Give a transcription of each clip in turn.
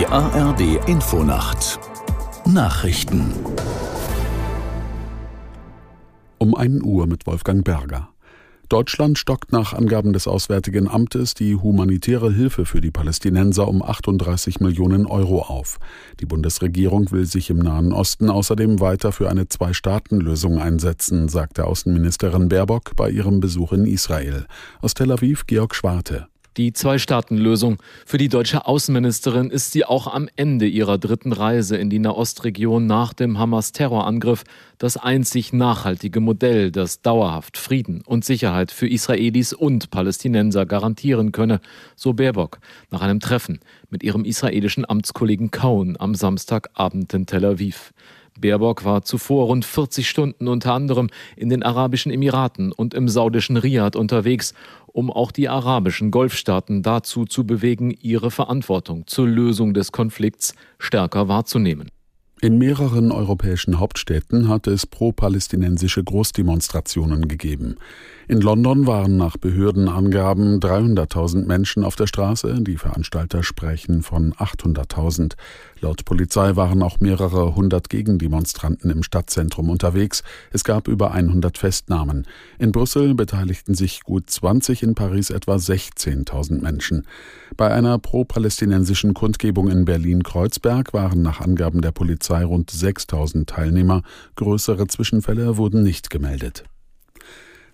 Die ARD Infonacht Nachrichten um 1 Uhr mit Wolfgang Berger. Deutschland stockt nach Angaben des Auswärtigen Amtes die humanitäre Hilfe für die Palästinenser um 38 Millionen Euro auf. Die Bundesregierung will sich im Nahen Osten außerdem weiter für eine Zwei-Staaten-Lösung einsetzen, sagte Außenministerin Baerbock bei ihrem Besuch in Israel. Aus Tel Aviv Georg Schwarte. Die Zwei-Staaten-Lösung. Für die deutsche Außenministerin ist sie auch am Ende ihrer dritten Reise in die Nahostregion nach dem Hamas-Terrorangriff das einzig nachhaltige Modell, das dauerhaft Frieden und Sicherheit für Israelis und Palästinenser garantieren könne, so Baerbock nach einem Treffen mit ihrem israelischen Amtskollegen Kaun am Samstagabend in Tel Aviv. Baerbock war zuvor rund 40 Stunden unter anderem in den Arabischen Emiraten und im saudischen Riyadh unterwegs, um auch die arabischen Golfstaaten dazu zu bewegen, ihre Verantwortung zur Lösung des Konflikts stärker wahrzunehmen. In mehreren europäischen Hauptstädten hat es pro-palästinensische Großdemonstrationen gegeben. In London waren nach Behördenangaben 300.000 Menschen auf der Straße, die Veranstalter sprechen von 800.000. Laut Polizei waren auch mehrere hundert Gegendemonstranten im Stadtzentrum unterwegs. Es gab über 100 Festnahmen. In Brüssel beteiligten sich gut 20, in Paris etwa 16.000 Menschen. Bei einer pro-palästinensischen Kundgebung in Berlin-Kreuzberg waren nach Angaben der Polizei rund 6.000 Teilnehmer. Größere Zwischenfälle wurden nicht gemeldet.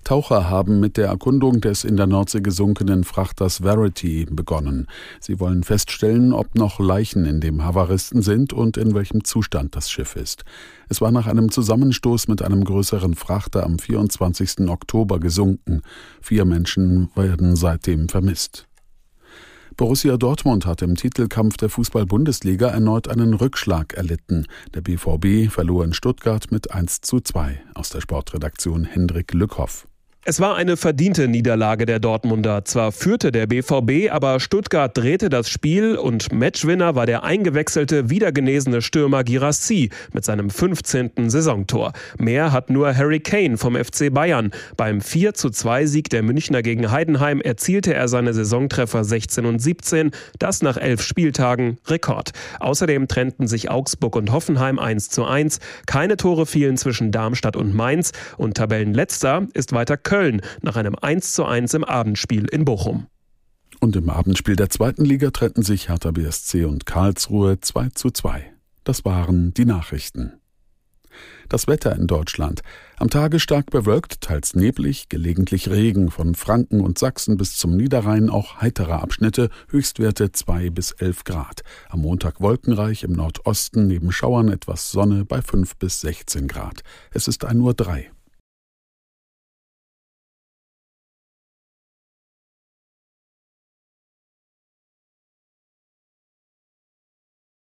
Taucher haben mit der Erkundung des in der Nordsee gesunkenen Frachters Verity begonnen. Sie wollen feststellen, ob noch Leichen in dem Havaristen sind und in welchem Zustand das Schiff ist. Es war nach einem Zusammenstoß mit einem größeren Frachter am 24. Oktober gesunken. Vier Menschen werden seitdem vermisst. Borussia Dortmund hat im Titelkampf der Fußball-Bundesliga erneut einen Rückschlag erlitten. Der BVB verlor in Stuttgart mit 1 zu 2. Aus der Sportredaktion Hendrik Lückhoff. Es war eine verdiente Niederlage der Dortmunder. Zwar führte der BVB, aber Stuttgart drehte das Spiel und Matchwinner war der eingewechselte, wiedergenesene Stürmer Girassi mit seinem 15. Saisontor. Mehr hat nur Harry Kane vom FC Bayern. Beim 4 zu 2 Sieg der Münchner gegen Heidenheim erzielte er seine Saisontreffer 16 und 17. Das nach elf Spieltagen Rekord. Außerdem trennten sich Augsburg und Hoffenheim 1 zu 1. Keine Tore fielen zwischen Darmstadt und Mainz und Tabellenletzter ist weiter Köln. Köln nach einem 1:1 im Abendspiel in Bochum. Und im Abendspiel der zweiten Liga trennten sich Hertha BSC und Karlsruhe 2 zu 2. Das waren die Nachrichten. Das Wetter in Deutschland. Am Tage stark bewölkt, teils neblig, gelegentlich Regen von Franken und Sachsen bis zum Niederrhein auch heitere Abschnitte, Höchstwerte 2 bis 11 Grad. Am Montag wolkenreich, im Nordosten neben Schauern etwas Sonne bei 5 bis 16 Grad. Es ist 1.03 Uhr.